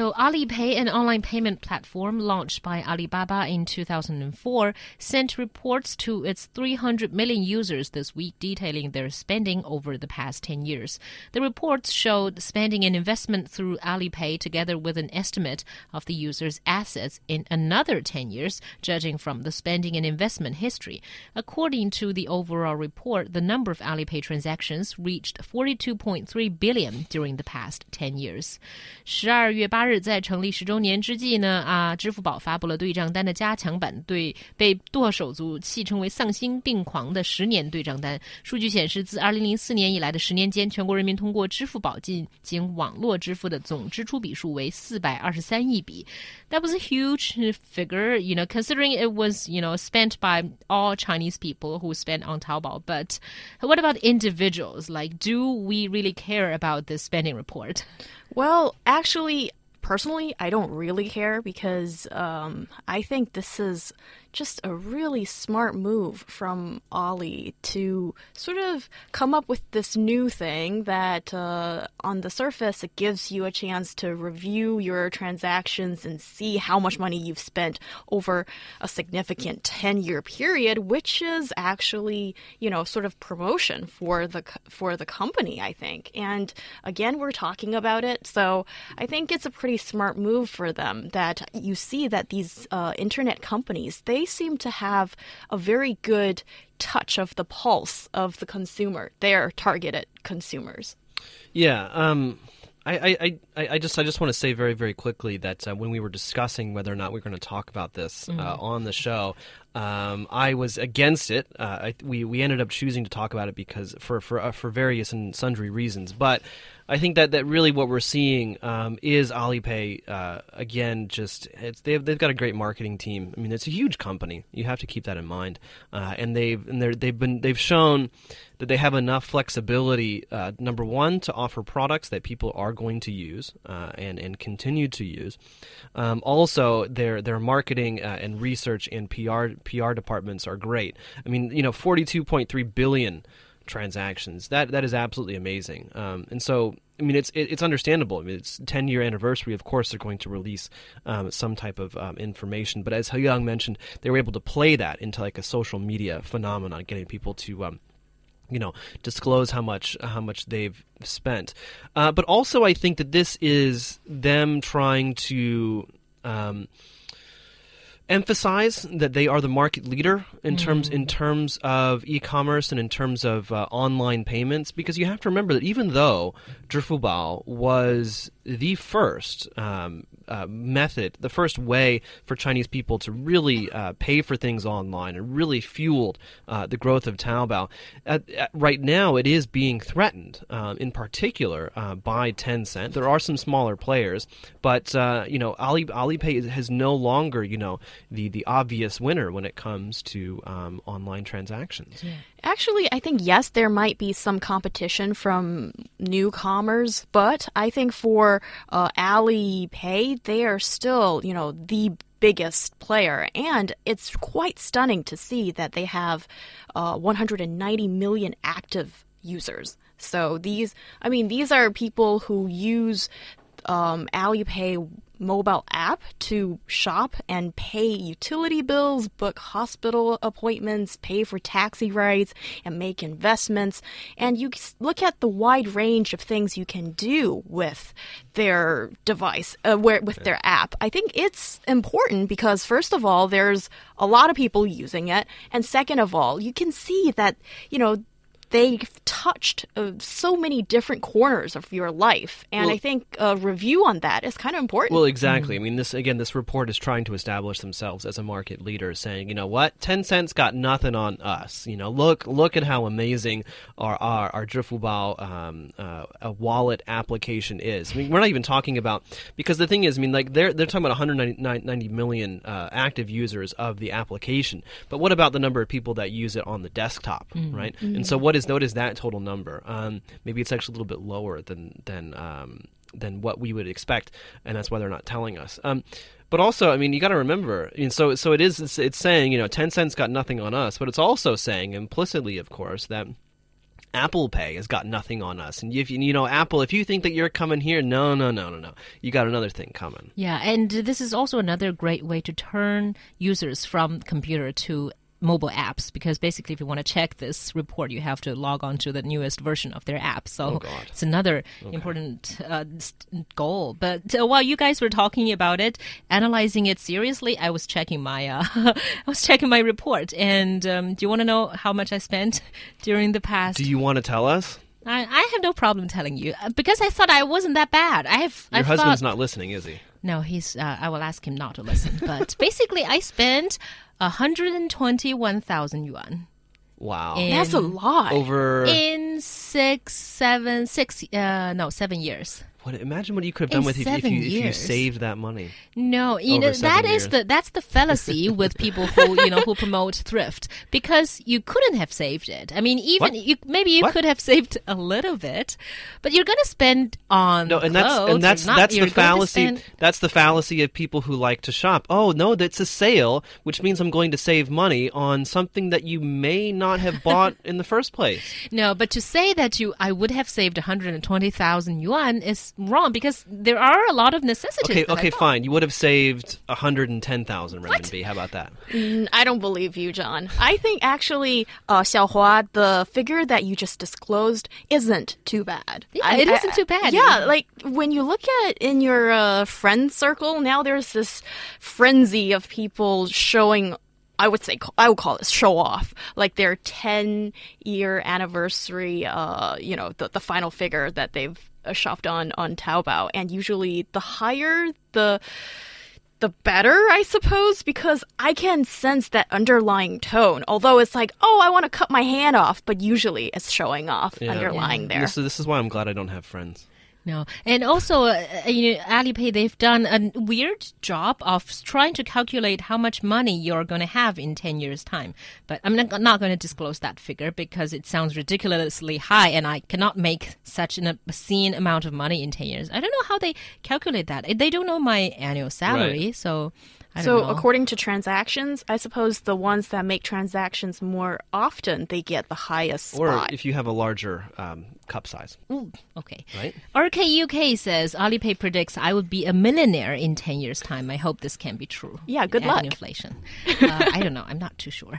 So Alipay, an online payment platform launched by Alibaba in 2004, sent reports to its 300 million users this week detailing their spending over the past 10 years. The reports showed spending and investment through Alipay together with an estimate of the user's assets in another 10 years, judging from the spending and investment history. According to the overall report, the number of Alipay transactions reached 42.3 billion during the past 10 years. 12月8日，在成立十周年之际呢，啊，支付宝发布了对账单的加强版，对被剁手族戏称为“丧心病狂”的十年对账单。数据显示，自二零零四年以来的十年间，全国人民通过支付宝进行网络支付的总支出笔数为四百二十三亿笔。That was a huge figure, you know, considering it was, you know, spent by all Chinese people who spent on Taobao. But what about individuals? Like, do we really care about this spending report? Well, actually, personally, I don't really care because um, I think this is just a really smart move from Ali to sort of come up with this new thing that uh, on the surface it gives you a chance to review your transactions and see how much money you've spent over a significant 10 year period, which is actually, you know, sort of promotion for the for the company, I think. And again, we're talking about it, so I think it's a pretty smart move for them that you see that these uh, internet companies they seem to have a very good touch of the pulse of the consumer, their targeted consumers. Yeah. Um, I, I, I, I just I just want to say very very quickly that uh, when we were discussing whether or not we are going to talk about this uh, mm-hmm. on the show, um, I was against it. Uh, I, we we ended up choosing to talk about it because for for uh, for various and sundry reasons, but. I think that, that really what we're seeing um, is Alipay uh, again. Just they've they've got a great marketing team. I mean, it's a huge company. You have to keep that in mind. Uh, and they've and they've been they've shown that they have enough flexibility. Uh, number one, to offer products that people are going to use uh, and and continue to use. Um, also, their their marketing and research and PR PR departments are great. I mean, you know, forty two point three billion transactions. That that is absolutely amazing. Um, and so, I mean, it's it, it's understandable. I mean, it's 10 year anniversary. Of course, they're going to release um, some type of um, information. But as Young mentioned, they were able to play that into like a social media phenomenon, getting people to. Um, you know, disclose how much how much they've spent, uh, but also I think that this is them trying to um, emphasize that they are the market leader in terms in mm. terms of e-commerce and in terms of uh, online payments because you have to remember that even though Zhifubao was the first um, uh, method, the first way for Chinese people to really uh, pay for things online and really fueled uh, the growth of Taobao. right now, it is being threatened, um, in particular uh, by Tencent. There are some smaller players, but uh, you know, Ali Alipay has no longer, you know, the the obvious winner when it comes to um, online transactions. Yeah. Actually, I think yes, there might be some competition from newcomers, but I think for uh, Alipay, they are still, you know, the biggest player, and it's quite stunning to see that they have uh, 190 million active users. So these, I mean, these are people who use um, Alipay mobile app to shop and pay utility bills, book hospital appointments, pay for taxi rides, and make investments. And you look at the wide range of things you can do with their device, uh, where, with their app. I think it's important because, first of all, there's a lot of people using it. And second of all, you can see that, you know, they've touched uh, so many different corners of your life, and well, I think a review on that is kind of important. Well, exactly. Mm. I mean, this again, this report is trying to establish themselves as a market leader, saying, you know what, Tencent's got nothing on us. You know, look, look at how amazing our our, our Zhifubao um, uh, a wallet application is. I mean, we're not even talking about because the thing is, I mean, like they're they're talking about 190 million uh, active users of the application, but what about the number of people that use it on the desktop, mm. right? Mm. And so, what is is notice that total number. Um, maybe it's actually a little bit lower than than um, than what we would expect, and that's why they're not telling us. Um, but also, I mean, you got to remember. I mean, so so it is. It's, it's saying you know, Tencent's got nothing on us, but it's also saying implicitly, of course, that. Apple Pay has got nothing on us, and if you you know Apple, if you think that you're coming here, no, no, no, no, no, you got another thing coming. Yeah, and this is also another great way to turn users from computer to mobile apps because basically if you want to check this report you have to log on to the newest version of their app so God. it's another important uh, goal but uh, while you guys were talking about it analyzing it seriously i was checking my uh, i was checking my report and um, do you want to know how much i spent during the past Do you want to tell us? I, I have no problem telling you uh, because I thought I wasn't that bad. I have. Your I husband's thought, not listening, is he? No, he's. Uh, I will ask him not to listen. But basically, I spent hundred and twenty-one thousand yuan Wow. in, That's a lot. Over in six, seven, six. Uh, no, seven years. What? Imagine what you could have done in with if, if you if you saved that money. No, you know that is the that's the fallacy with people who you know who promote thrift because you couldn't have saved it. I mean, even you maybe you What? could have saved a little bit, but you're gonna spend on No, and that's and that's not- that's the fallacy. spend- That's the fallacy of people who like to shop. Oh no, that's a sale, which means I'm going to save money on something that you may not have bought in the first place. No, but to say that you I would have saved 120,000 yuan is wrong because there are a lot of necessities. Okay, okay, fine. You would have saved 110,000 renminbi. How about that? Mm, I don't believe you, John. I think actually, uh, Xiaohua, the figure that you just disclosed isn't too bad. Yeah, I- it I- isn't too bad. Yeah, like when you look at in your uh, friend circle, now there's this frenzy of people showing. I would say I would call it show off, like their 10 year anniversary. Uh, you know, the the final figure that they've Uh, shopped on on Taobao, and usually the higher the the better, I suppose, because I can sense that underlying tone. Although it's like, oh, I want to cut my hand off, but usually it's showing off Yeah. underlying there. This, this is why I'm glad I don't have friends. No, and also, uh, you know, Alipay they've done a weird job of trying to calculate how much money you're going to have in ten years' time. But I'm not, not going to disclose that figure because it sounds ridiculously high, and I cannot make such an obscene amount of money in ten years. I don't know how they calculate that. They don't know my annual salary, so I So, know. according to transactions, I suppose the ones that make transactions more often they get the highest Or spot. if you have a larger um, cup size, Ooh, okay. right? RKUK says Alipay predicts I would be a millionaire in 10 years' time. I hope this can be true. Yeah, good luck. inflation. uh, I don't know. I'm not too sure.